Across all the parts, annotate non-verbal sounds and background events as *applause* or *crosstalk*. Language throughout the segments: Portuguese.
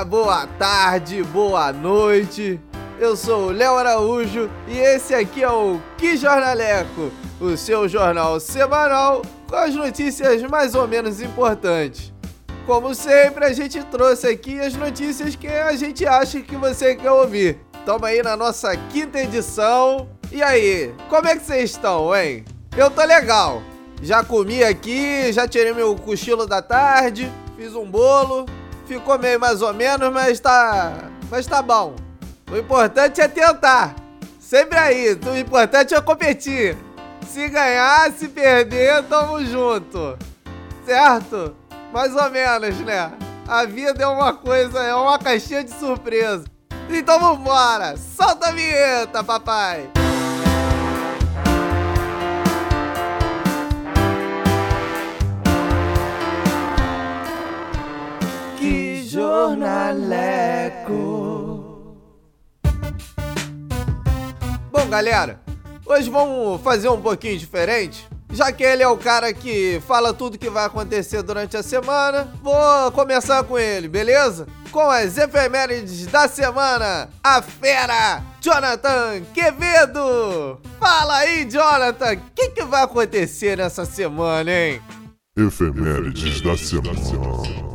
boa tarde, boa noite. Eu sou o Léo Araújo e esse aqui é o Que Jornaleco, o seu jornal semanal com as notícias mais ou menos importantes. Como sempre, a gente trouxe aqui as notícias que a gente acha que você quer ouvir. Tamo aí na nossa quinta edição. E aí, como é que vocês estão, hein? Eu tô legal. Já comi aqui, já tirei meu cochilo da tarde, fiz um bolo. Ficou meio mais ou menos, mas tá. Mas tá bom. O importante é tentar. Sempre aí. O importante é competir. Se ganhar, se perder, tamo junto. Certo? Mais ou menos, né? A vida é uma coisa, é uma caixinha de surpresa. Então vambora! Solta a vinheta, papai! Jornaleco! Bom, galera, hoje vamos fazer um pouquinho diferente. Já que ele é o cara que fala tudo que vai acontecer durante a semana, vou começar com ele, beleza? Com as efemérides da semana, a fera Jonathan Quevedo! Fala aí, Jonathan, o que, que vai acontecer nessa semana, hein? Efemérides da semana.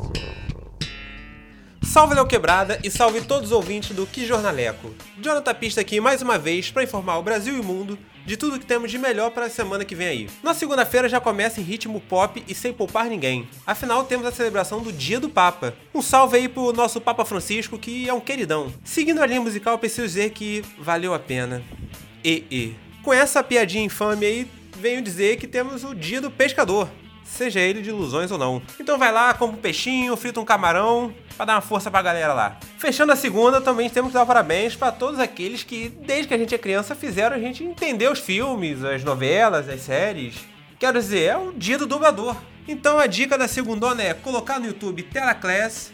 Salve Léo Quebrada e salve todos os ouvintes do Que Jornaleco. Jonathan Pista aqui mais uma vez para informar o Brasil e o mundo de tudo que temos de melhor para a semana que vem aí. Na segunda-feira já começa em ritmo pop e sem poupar ninguém. Afinal, temos a celebração do Dia do Papa. Um salve aí pro nosso Papa Francisco, que é um queridão. Seguindo a linha musical, preciso dizer que valeu a pena. E, e. Com essa piadinha infame aí, venho dizer que temos o Dia do Pescador seja ele de ilusões ou não. Então vai lá, compra um peixinho, frita um camarão, para dar uma força pra galera lá. Fechando a segunda, também temos que dar parabéns para todos aqueles que, desde que a gente é criança, fizeram a gente entender os filmes, as novelas, as séries. Quero dizer, é o dia do dublador. Então a dica da segundona é colocar no YouTube Telaclass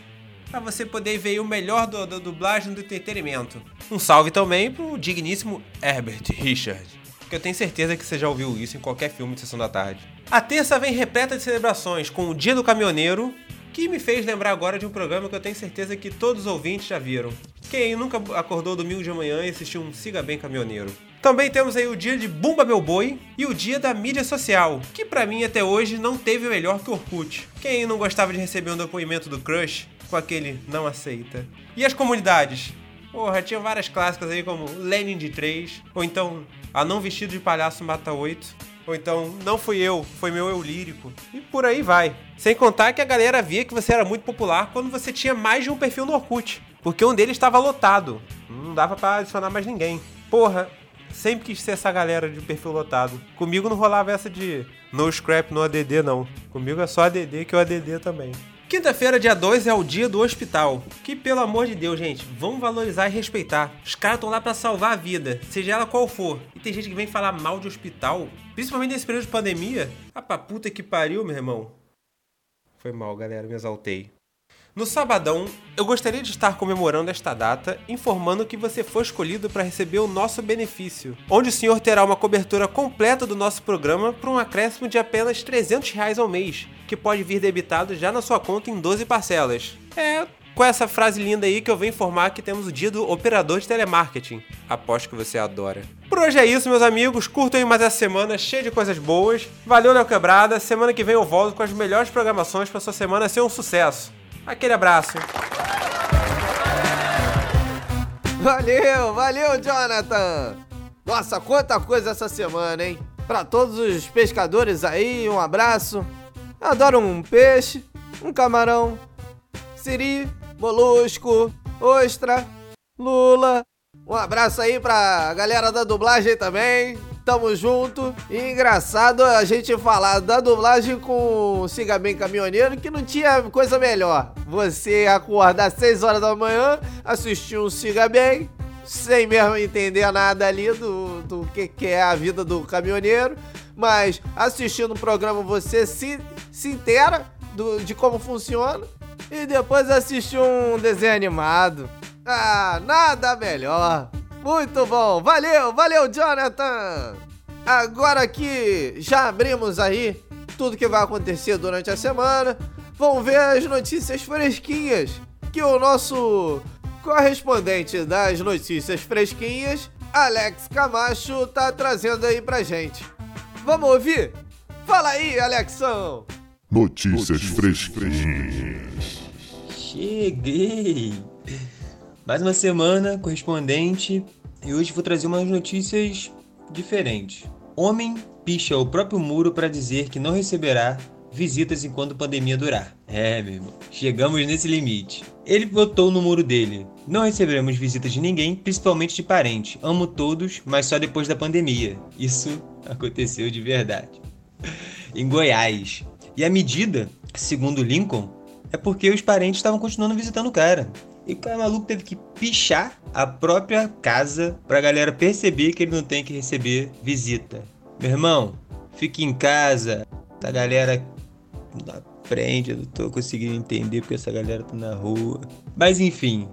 para você poder ver o melhor da dublagem do entretenimento. Um salve também pro digníssimo Herbert Richard, que eu tenho certeza que você já ouviu isso em qualquer filme de sessão da tarde. A terça vem repleta de celebrações, com o Dia do Caminhoneiro, que me fez lembrar agora de um programa que eu tenho certeza que todos os ouvintes já viram. Quem nunca acordou domingo de manhã e assistiu um Siga Bem Caminhoneiro? Também temos aí o dia de Bumba Meu Boi e o dia da mídia social, que para mim até hoje não teve melhor que o Orkut. Quem não gostava de receber um depoimento do crush com aquele não aceita? E as comunidades? Porra, tinha várias clássicas aí como Lenin de 3, ou então A Não Vestido de Palhaço Mata 8. Ou então, não fui eu, foi meu eu lírico. E por aí vai. Sem contar que a galera via que você era muito popular quando você tinha mais de um perfil no Orkut. Porque um deles estava lotado. Não dava para adicionar mais ninguém. Porra, sempre quis ser essa galera de perfil lotado. Comigo não rolava essa de no scrap, no ADD, não. Comigo é só ADD que o ADD também. Quinta-feira, dia 2, é o dia do hospital. Que, pelo amor de Deus, gente, vamos valorizar e respeitar. Os caras estão lá para salvar a vida, seja ela qual for. E tem gente que vem falar mal de hospital, principalmente nesse período de pandemia. Ah, pra puta que pariu, meu irmão. Foi mal, galera, me exaltei. No sabadão, eu gostaria de estar comemorando esta data, informando que você foi escolhido para receber o nosso benefício, onde o senhor terá uma cobertura completa do nosso programa por um acréscimo de apenas 300 reais ao mês, que pode vir debitado já na sua conta em 12 parcelas. É com essa frase linda aí que eu venho informar que temos o dia do operador de telemarketing. Aposto que você adora. Por hoje é isso, meus amigos. Curtam aí mais essa semana cheia de coisas boas. Valeu, Léo Quebrada. Semana que vem eu volto com as melhores programações para sua semana ser um sucesso. Aquele abraço. Valeu, valeu, Jonathan! Nossa, quanta coisa essa semana, hein? Para todos os pescadores aí, um abraço. Adoro um peixe, um camarão, siri, molusco, ostra, lula. Um abraço aí pra galera da dublagem também tamo junto. E engraçado a gente falar da dublagem com Siga Bem Caminhoneiro, que não tinha coisa melhor. Você acordar às 6 horas da manhã, assistir um Siga Bem, sem mesmo entender nada ali do, do que, que é a vida do caminhoneiro, mas assistindo o programa você se, se inteira do, de como funciona e depois assistir um desenho animado. Ah, nada melhor. Muito bom, valeu, valeu, Jonathan! Agora que já abrimos aí tudo que vai acontecer durante a semana, vamos ver as notícias fresquinhas. que o nosso correspondente das notícias fresquinhas, Alex Camacho, tá trazendo aí pra gente. Vamos ouvir? Fala aí, Alexão! Notícias fresquinhas. Cheguei! Mais uma semana, correspondente, e hoje vou trazer umas notícias diferentes. Homem picha o próprio muro para dizer que não receberá visitas enquanto a pandemia durar. É, meu irmão, chegamos nesse limite. Ele botou no muro dele: Não receberemos visitas de ninguém, principalmente de parente. Amo todos, mas só depois da pandemia. Isso *laughs* aconteceu de verdade. em Goiás. E a medida, segundo Lincoln, é porque os parentes estavam continuando visitando o cara. E o cara maluco teve que pichar a própria casa pra galera perceber que ele não tem que receber visita. Meu irmão, fique em casa. A galera na frente, eu não tô conseguindo entender porque essa galera tá na rua. Mas enfim,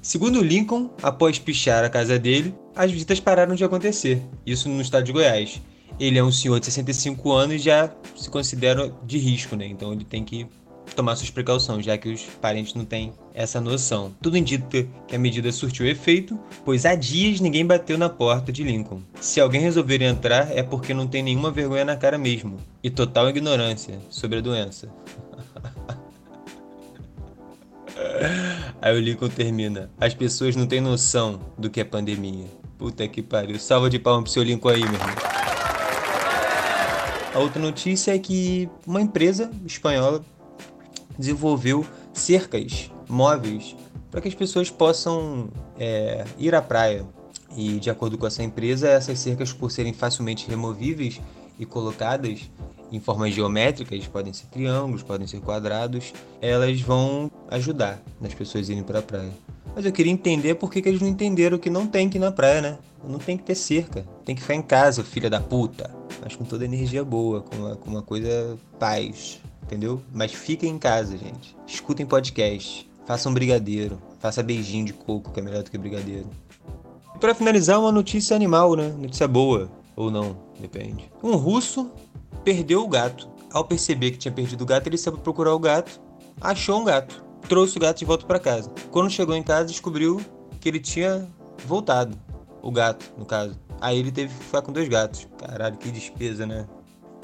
segundo Lincoln, após pichar a casa dele, as visitas pararam de acontecer. Isso no estado de Goiás. Ele é um senhor de 65 anos e já se considera de risco, né? Então ele tem que tomar suas precauções, já que os parentes não têm essa noção. Tudo indica que a medida surtiu efeito, pois há dias ninguém bateu na porta de Lincoln. Se alguém resolver entrar, é porque não tem nenhuma vergonha na cara mesmo, e total ignorância sobre a doença. *laughs* Aí o Lincoln termina. As pessoas não têm noção do que é pandemia. Puta que pariu. Salva de palmas pro seu Lincoln aí, meu irmão. A outra notícia é que uma empresa espanhola desenvolveu cercas móveis para que as pessoas possam é, ir à praia. E de acordo com essa empresa, essas cercas, por serem facilmente removíveis e colocadas em formas geométricas, podem ser triângulos, podem ser quadrados, elas vão ajudar nas pessoas irem para a praia. Mas eu queria entender por que, que eles não entenderam que não tem que ir na praia, né? Não tem que ter cerca, tem que ficar em casa, filha da puta. Mas com toda energia boa, com uma, com uma coisa paz, entendeu? Mas fiquem em casa, gente. Escutem podcast, façam brigadeiro, faça beijinho de coco, que é melhor do que brigadeiro. E para finalizar, uma notícia animal, né? Notícia boa, ou não, depende. Um russo perdeu o gato. Ao perceber que tinha perdido o gato, ele saiu procurar o gato, achou um gato, trouxe o gato de volta para casa. Quando chegou em casa, descobriu que ele tinha voltado. O gato, no caso. Aí ele teve que ficar com dois gatos. Caralho, que despesa, né?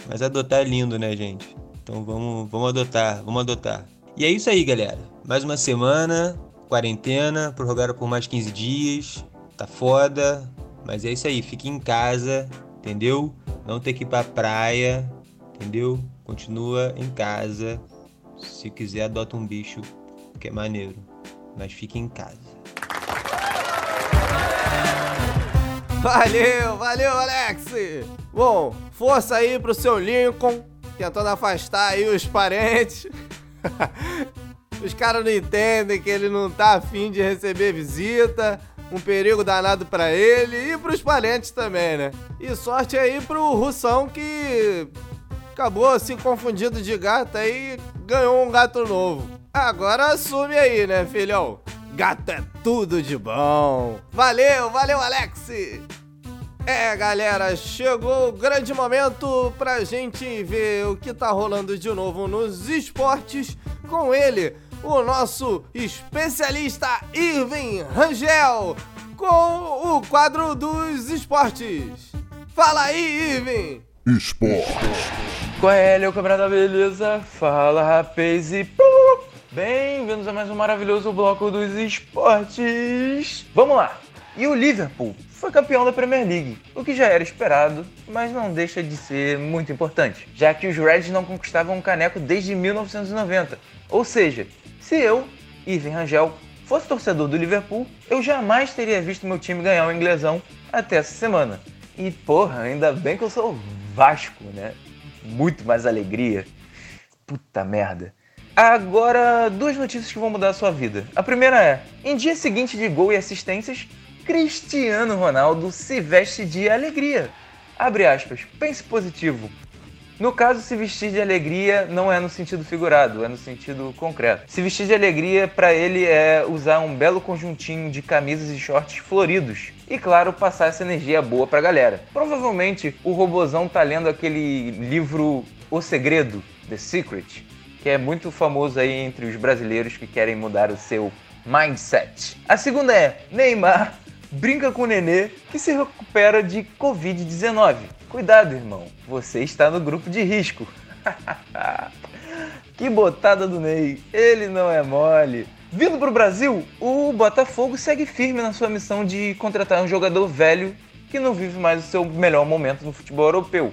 Mas adotar é lindo, né, gente? Então vamos, vamos adotar, vamos adotar. E é isso aí, galera. Mais uma semana, quarentena, prorrogada por mais 15 dias. Tá foda, mas é isso aí. Fique em casa, entendeu? Não tem que ir pra praia, entendeu? Continua em casa. Se quiser, adota um bicho, que é maneiro. Mas fique em casa. Valeu, valeu, Alex! Bom, força aí pro seu Lincoln tentando afastar aí os parentes. *laughs* os caras não entendem que ele não tá afim de receber visita. Um perigo danado para ele e pros parentes também, né? E sorte aí pro Russão que acabou assim confundido de gato aí ganhou um gato novo. Agora assume aí, né, filhão? Gato é tudo de bom. Valeu, valeu, Alex! É, galera, chegou o grande momento pra gente ver o que tá rolando de novo nos esportes com ele, o nosso especialista Irving Rangel, com o quadro dos esportes. Fala aí, Irving! Esportes. Qual é, Léo Camarada, beleza? Fala, rapaz, e... Bem-vindos a mais um maravilhoso bloco dos esportes. Vamos lá! E o Liverpool foi campeão da Premier League, o que já era esperado, mas não deixa de ser muito importante, já que os Reds não conquistavam um caneco desde 1990. Ou seja, se eu, Ivan Rangel, fosse torcedor do Liverpool, eu jamais teria visto meu time ganhar um inglesão até essa semana. E porra, ainda bem que eu sou Vasco, né? Muito mais alegria. Puta merda. Agora, duas notícias que vão mudar a sua vida. A primeira é: em dia seguinte de gol e assistências, Cristiano Ronaldo se veste de alegria. Abre aspas, pense positivo. No caso, se vestir de alegria não é no sentido figurado, é no sentido concreto. Se vestir de alegria para ele é usar um belo conjuntinho de camisas e shorts floridos e, claro, passar essa energia boa pra galera. Provavelmente o robozão tá lendo aquele livro O Segredo, The Secret, que é muito famoso aí entre os brasileiros que querem mudar o seu mindset. A segunda é Neymar brinca com o nenê que se recupera de Covid-19. Cuidado, irmão, você está no grupo de risco. *laughs* que botada do Ney, ele não é mole. Vindo para o Brasil, o Botafogo segue firme na sua missão de contratar um jogador velho que não vive mais o seu melhor momento no futebol europeu.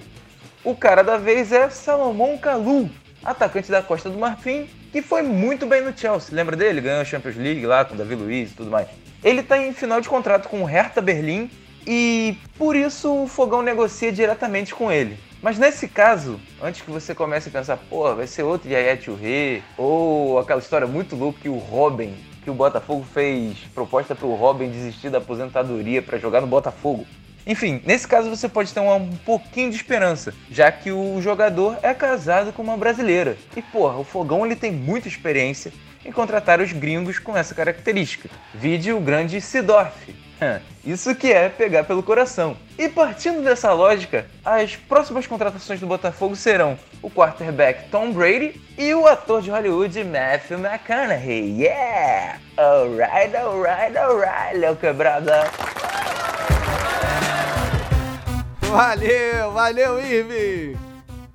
O cara da vez é Salomão Kalou, atacante da Costa do Marfim, que foi muito bem no Chelsea. Lembra dele? Ganhou a Champions League lá com o Davi Luiz e tudo mais. Ele está em final de contrato com o Hertha Berlim e por isso o Fogão negocia diretamente com ele. Mas nesse caso, antes que você comece a pensar, pô, vai ser outro Yaya Touré, ou aquela história muito louca que o Robin, que o Botafogo fez proposta para o Robin desistir da aposentadoria para jogar no Botafogo. Enfim, nesse caso você pode ter um, pouquinho de esperança, já que o jogador é casado com uma brasileira. E porra, o Fogão ele tem muita experiência em contratar os gringos com essa característica. Vide o grande Sidorf. Isso que é pegar pelo coração. E partindo dessa lógica, as próximas contratações do Botafogo serão o quarterback Tom Brady e o ator de Hollywood Matthew McConaughey. Yeah! Alright, alright, alright, Léo Quebrada. Valeu, valeu, Irving!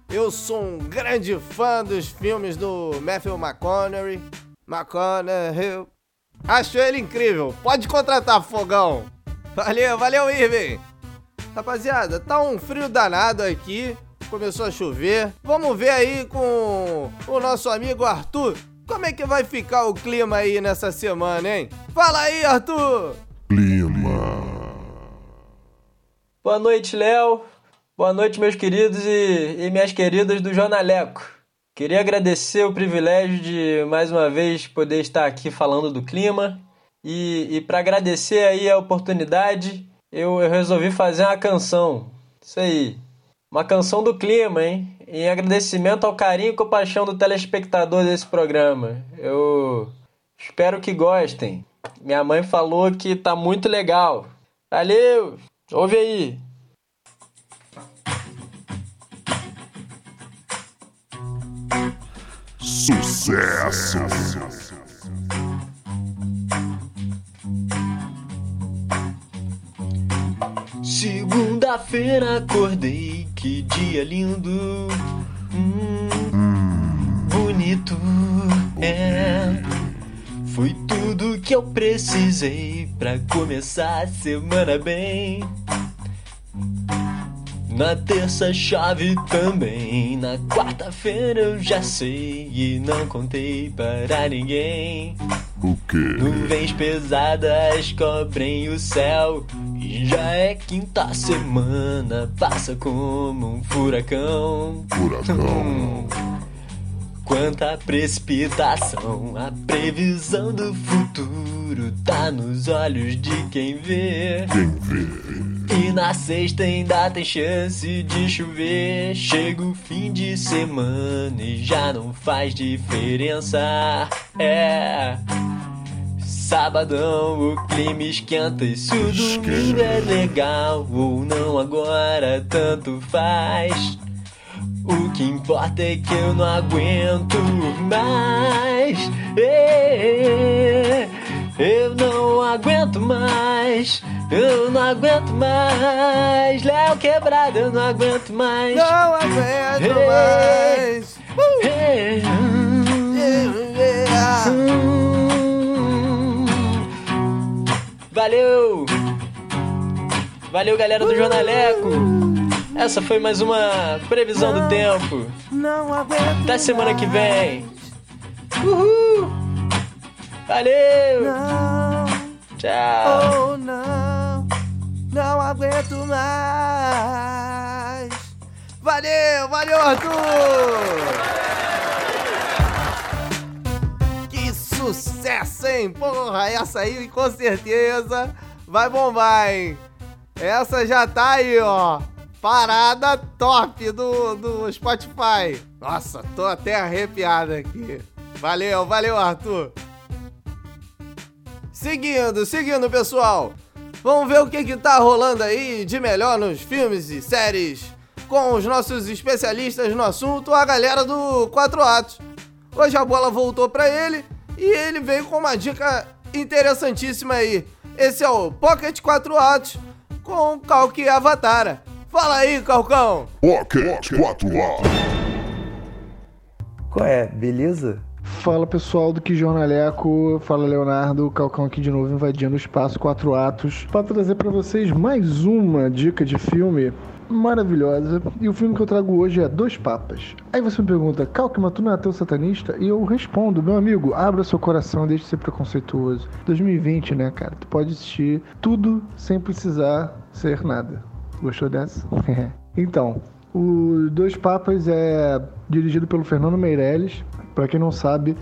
Eu sou um grande fã dos filmes do Matthew McConaughey. McConaughey. Acho ele incrível. Pode contratar fogão. Valeu, valeu, Irving! Rapaziada, tá um frio danado aqui. Começou a chover. Vamos ver aí com o nosso amigo Arthur. Como é que vai ficar o clima aí nessa semana, hein? Fala aí, Arthur! Clima. Boa noite, Léo. Boa noite, meus queridos e, e minhas queridas do Jornaleco. Queria agradecer o privilégio de mais uma vez poder estar aqui falando do clima. E, e para agradecer aí a oportunidade, eu, eu resolvi fazer uma canção. Isso aí. Uma canção do clima, hein? Em agradecimento ao carinho e compaixão do telespectador desse programa. Eu espero que gostem. Minha mãe falou que tá muito legal. Valeu! Ouve aí. Sucesso. Segunda-feira acordei, que dia lindo. Hum, bonito. É. Foi tudo que eu precisei pra começar a semana bem. Na terça chave também, na quarta-feira eu já sei e não contei para ninguém. O quê? Nuvens pesadas cobrem o céu e já é quinta semana, passa como um furacão. Furacão. Quanta precipitação, a previsão do futuro tá nos olhos de quem vê. Quem vê? E na sexta ainda tem chance de chover. Chega o fim de semana e já não faz diferença. É. Sabadão o clima esquenta e se o domingo é legal ou não agora tanto faz. O que importa é que eu não aguento mais. É, eu não aguento mais. Eu não aguento mais. Léo quebrado, eu não aguento mais. Não aguento mais. Uh! É, Yeah. hum. Valeu! Valeu, galera do Jornaleco! Essa foi mais uma previsão do tempo. Até semana que vem. Uhul! Valeu! Tchau! oh não, não aguento mais. Valeu, valeu, Arthur! Que sucesso, hein? Porra, essa aí com certeza vai bombar, hein? Essa já tá aí, ó. Parada top do, do Spotify. Nossa, tô até arrepiado aqui. Valeu, valeu, Arthur. Seguindo, seguindo, pessoal. Vamos ver o que que tá rolando aí de melhor nos filmes e séries com os nossos especialistas no assunto, a galera do Quatro Atos. Hoje a bola voltou para ele e ele veio com uma dica interessantíssima aí. Esse é o Pocket 4 Atos com Calque Avatara. Fala aí, Calcão! Pocket 4A. Qual é? Beleza? Fala pessoal do Que Jornaleco, fala Leonardo, Calcão aqui de novo invadindo o espaço Quatro Atos para trazer para vocês mais uma dica de filme maravilhosa. E o filme que eu trago hoje é Dois Papas. Aí você me pergunta, Calque, mas tu não é ateu satanista? E eu respondo, meu amigo, abra seu coração, deixe de ser preconceituoso. 2020, né, cara? Tu pode assistir tudo sem precisar ser nada. Gostou dessa? *laughs* então, o Dois Papas é dirigido pelo Fernando Meirelles. Para quem não sabe,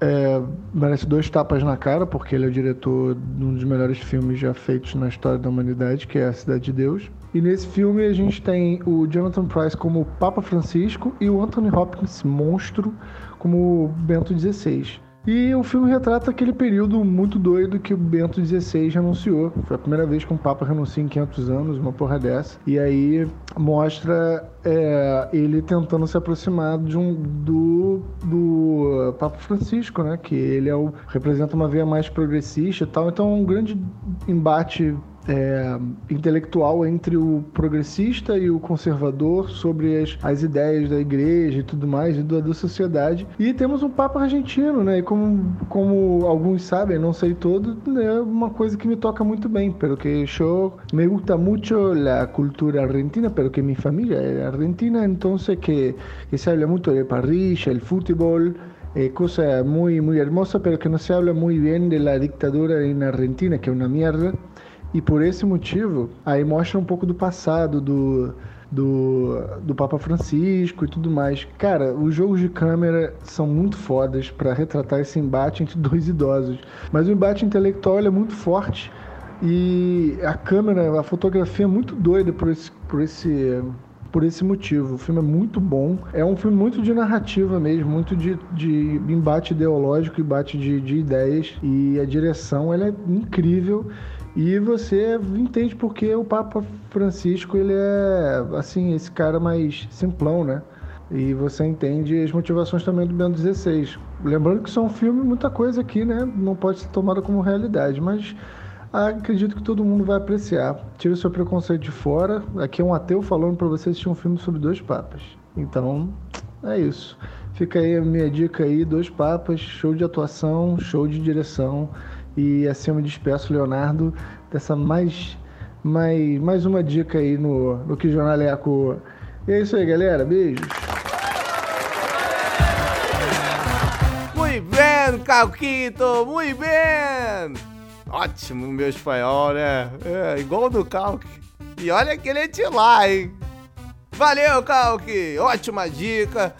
é, merece dois tapas na cara, porque ele é o diretor de um dos melhores filmes já feitos na história da humanidade, que é A Cidade de Deus. E nesse filme a gente tem o Jonathan Price como Papa Francisco e o Anthony Hopkins, monstro, como Bento XVI. E o filme retrata aquele período muito doido que o Bento XVI renunciou. Foi a primeira vez que um Papa renuncia em 500 anos, uma porra dessa. E aí mostra é, ele tentando se aproximar de um, do, do Papa Francisco, né? Que ele é o, representa uma veia mais progressista e tal. Então é um grande embate é, intelectual entre o progressista e o conservador sobre as, as ideias da igreja e tudo mais, e da, da sociedade. E temos um Papa argentino, né? E como, como alguns sabem, não sei todo, é uma coisa que me toca muito bem, pelo que eu me gusta muito a cultura argentina, pelo que minha família é argentina, então que, que se habla muito de parrilla, el fútbol, eh, cosa muy, muy hermosa, pero que no se habla muy bien de la dictadura en Argentina, que é uma merda. E por esse motivo, aí mostra um pouco do passado do, do, do Papa Francisco e tudo mais. Cara, os jogos de câmera são muito fodas para retratar esse embate entre *laughs* dois idosos. Mas o embate intelectual é muito forte e a câmera, a fotografia é muito doida por esse, por esse por esse motivo. O filme é muito bom. É um filme muito de narrativa mesmo, muito de, de embate ideológico, embate de, de ideias. E a direção ela é incrível. E você entende porque o Papa Francisco ele é assim esse cara mais simplão, né? E você entende as motivações também do Bento XVI. Lembrando que isso é um filme, muita coisa aqui, né? Não pode ser tomada como realidade, mas acredito que todo mundo vai apreciar. Tire o seu preconceito de fora. Aqui é um ateu falando para você assistir um filme sobre dois papas. Então, é isso. Fica aí a minha dica aí, dois papas, show de atuação, show de direção. E assim eu me despeço, Leonardo, dessa mais, mais, mais uma dica aí no, no Que Jornaleco. E é isso aí, galera. Beijos. Muito bem, Calquito, muito bem! Ótimo, meu espanhol, né? É, igual do Calque. E olha que ele é de lá, hein? Valeu, Calque! Ótima dica!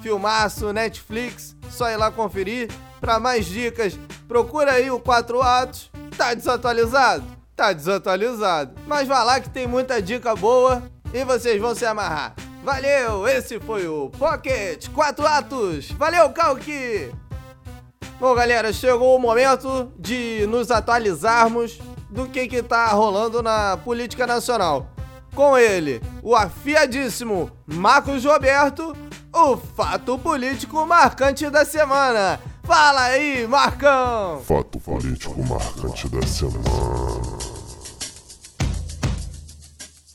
Filmaço, Netflix, só ir lá conferir. Para mais dicas, procura aí o 4 Atos. Tá desatualizado? Tá desatualizado. Mas vai lá que tem muita dica boa e vocês vão se amarrar. Valeu, esse foi o Pocket 4 Atos. Valeu, Calque! Bom, galera, chegou o momento de nos atualizarmos do que que tá rolando na política nacional. Com ele, o afiadíssimo Marcos Roberto, o fato político marcante da semana. Fala aí, Marcão! Fato político marcante da semana.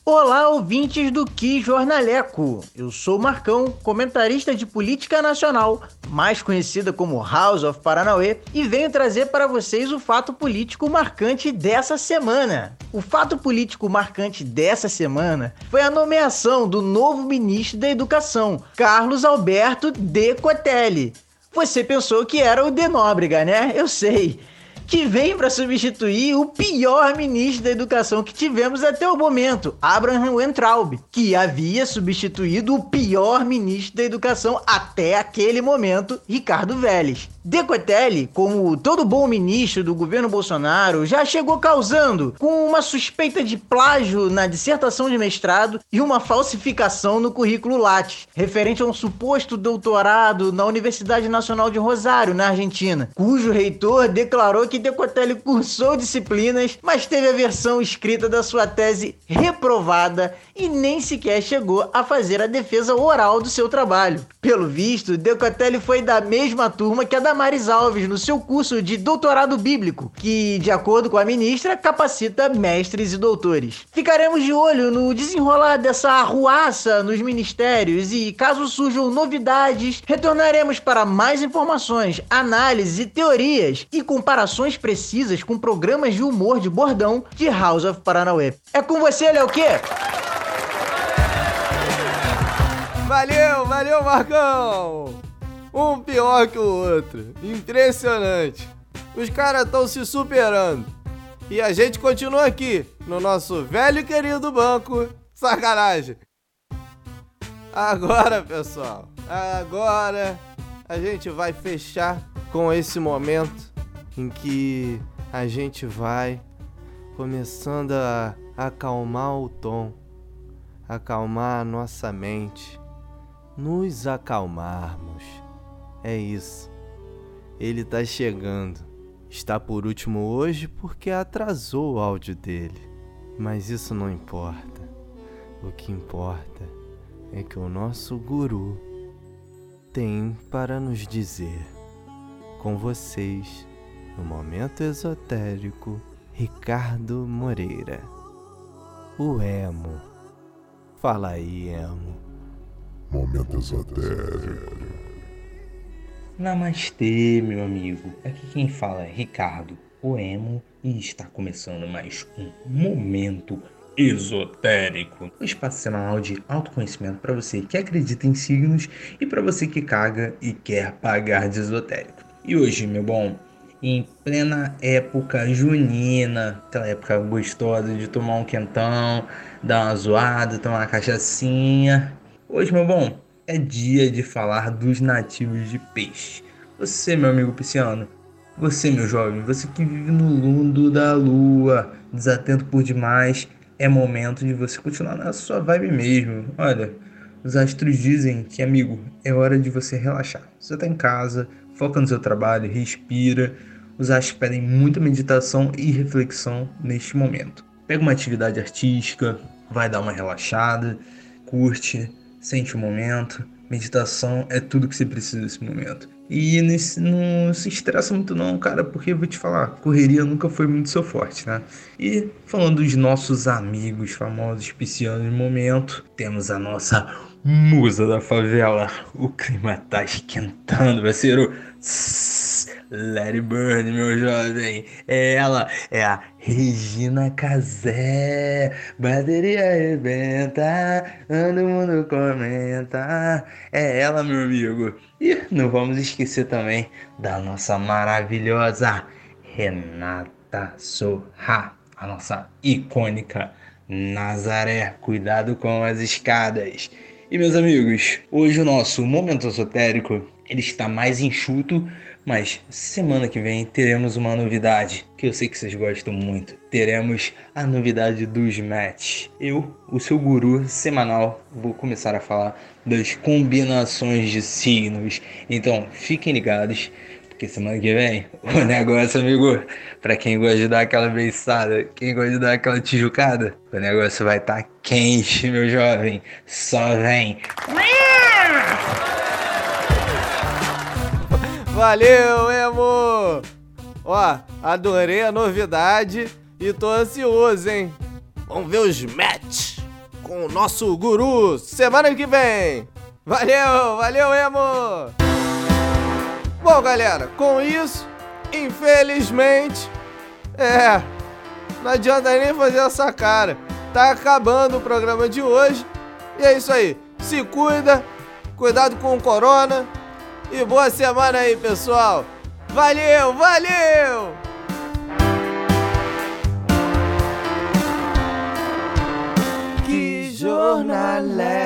Olá, ouvintes do Que Jornaleco. Eu sou o Marcão, comentarista de política nacional, mais conhecida como House of Paranauê, e venho trazer para vocês o fato político marcante dessa semana. O fato político marcante dessa semana foi a nomeação do novo ministro da Educação, Carlos Alberto de Cotelli. Você pensou que era o De Nóbrega, né? Eu sei. Que vem para substituir o pior ministro da educação que tivemos até o momento, Abraham Weintraub, que havia substituído o pior ministro da educação até aquele momento, Ricardo Vélez. Decotelli, como todo bom ministro do governo Bolsonaro, já chegou causando com uma suspeita de plágio na dissertação de mestrado e uma falsificação no currículo Lattes, referente a um suposto doutorado na Universidade Nacional de Rosário, na Argentina, cujo reitor declarou que Decotelli cursou disciplinas, mas teve a versão escrita da sua tese reprovada e nem sequer chegou a fazer a defesa oral do seu trabalho. Pelo visto, Decotelli foi da mesma turma que a Damares Alves no seu curso de doutorado bíblico, que, de acordo com a ministra, capacita mestres e doutores. Ficaremos de olho no desenrolar dessa arruaça nos ministérios e, caso surjam novidades, retornaremos para mais informações, análises teorias e comparações precisas com programas de humor de bordão de House of Paranauê. É com você, Léo Quê? Valeu, valeu, Marcão! Um pior que o outro. Impressionante. Os caras estão se superando. E a gente continua aqui, no nosso velho e querido banco. Sacanagem. Agora, pessoal, agora a gente vai fechar com esse momento em que a gente vai começando a acalmar o tom, acalmar a nossa mente nos acalmarmos. É isso. Ele tá chegando. Está por último hoje porque atrasou o áudio dele. Mas isso não importa. O que importa é que o nosso guru tem para nos dizer. Com vocês, no momento esotérico, Ricardo Moreira. O emo. Fala aí, emo. Momento esotérico. Namastê, meu amigo. Aqui quem fala é Ricardo, o emo, e está começando mais um Momento Esotérico. Um espaço semanal de autoconhecimento para você que acredita em signos e para você que caga e quer pagar de esotérico. E hoje, meu bom, em plena época junina, aquela época gostosa de tomar um quentão, dar uma zoada, tomar uma cachaçinha, Hoje, meu bom, é dia de falar dos nativos de peixe. Você, meu amigo pisciano, você, meu jovem, você que vive no mundo da lua, desatento por demais, é momento de você continuar na sua vibe mesmo. Olha, os astros dizem que, amigo, é hora de você relaxar. Você tá em casa, foca no seu trabalho, respira. Os astros pedem muita meditação e reflexão neste momento. Pega uma atividade artística, vai dar uma relaxada, curte, sente o momento. Meditação é tudo que você precisa nesse momento. E nesse, não se estressa muito não, cara, porque eu vou te falar, correria nunca foi muito seu forte, né? E falando dos nossos amigos famosos piscianos no momento, temos a nossa musa da favela. O clima tá esquentando, vai ser it burn, meu jovem. É ela, é a Regina Casé. Bateria arrebenta, todo mundo comenta. É ela, meu amigo. E não vamos esquecer também da nossa maravilhosa Renata Sorra, a nossa icônica Nazaré. Cuidado com as escadas. E meus amigos, hoje o nosso momento esotérico ele está mais enxuto mas semana que vem teremos uma novidade que eu sei que vocês gostam muito. Teremos a novidade dos match. Eu, o seu guru semanal, vou começar a falar das combinações de signos. Então fiquem ligados. Porque semana que vem, o *laughs* negócio, amigo, para quem gosta de dar aquela beiçada, quem gosta de dar aquela tijucada, o negócio vai estar tá quente, meu jovem. Só vem. Valeu, Emo! Ó, adorei a novidade e tô ansioso, hein? Vamos ver os match com o nosso guru semana que vem. Valeu, valeu, Emo! Bom, galera, com isso, infelizmente, é, não adianta nem fazer essa cara. Tá acabando o programa de hoje. E é isso aí. Se cuida, cuidado com o corona e boa semana aí, pessoal. Valeu, valeu! Que jornaleco!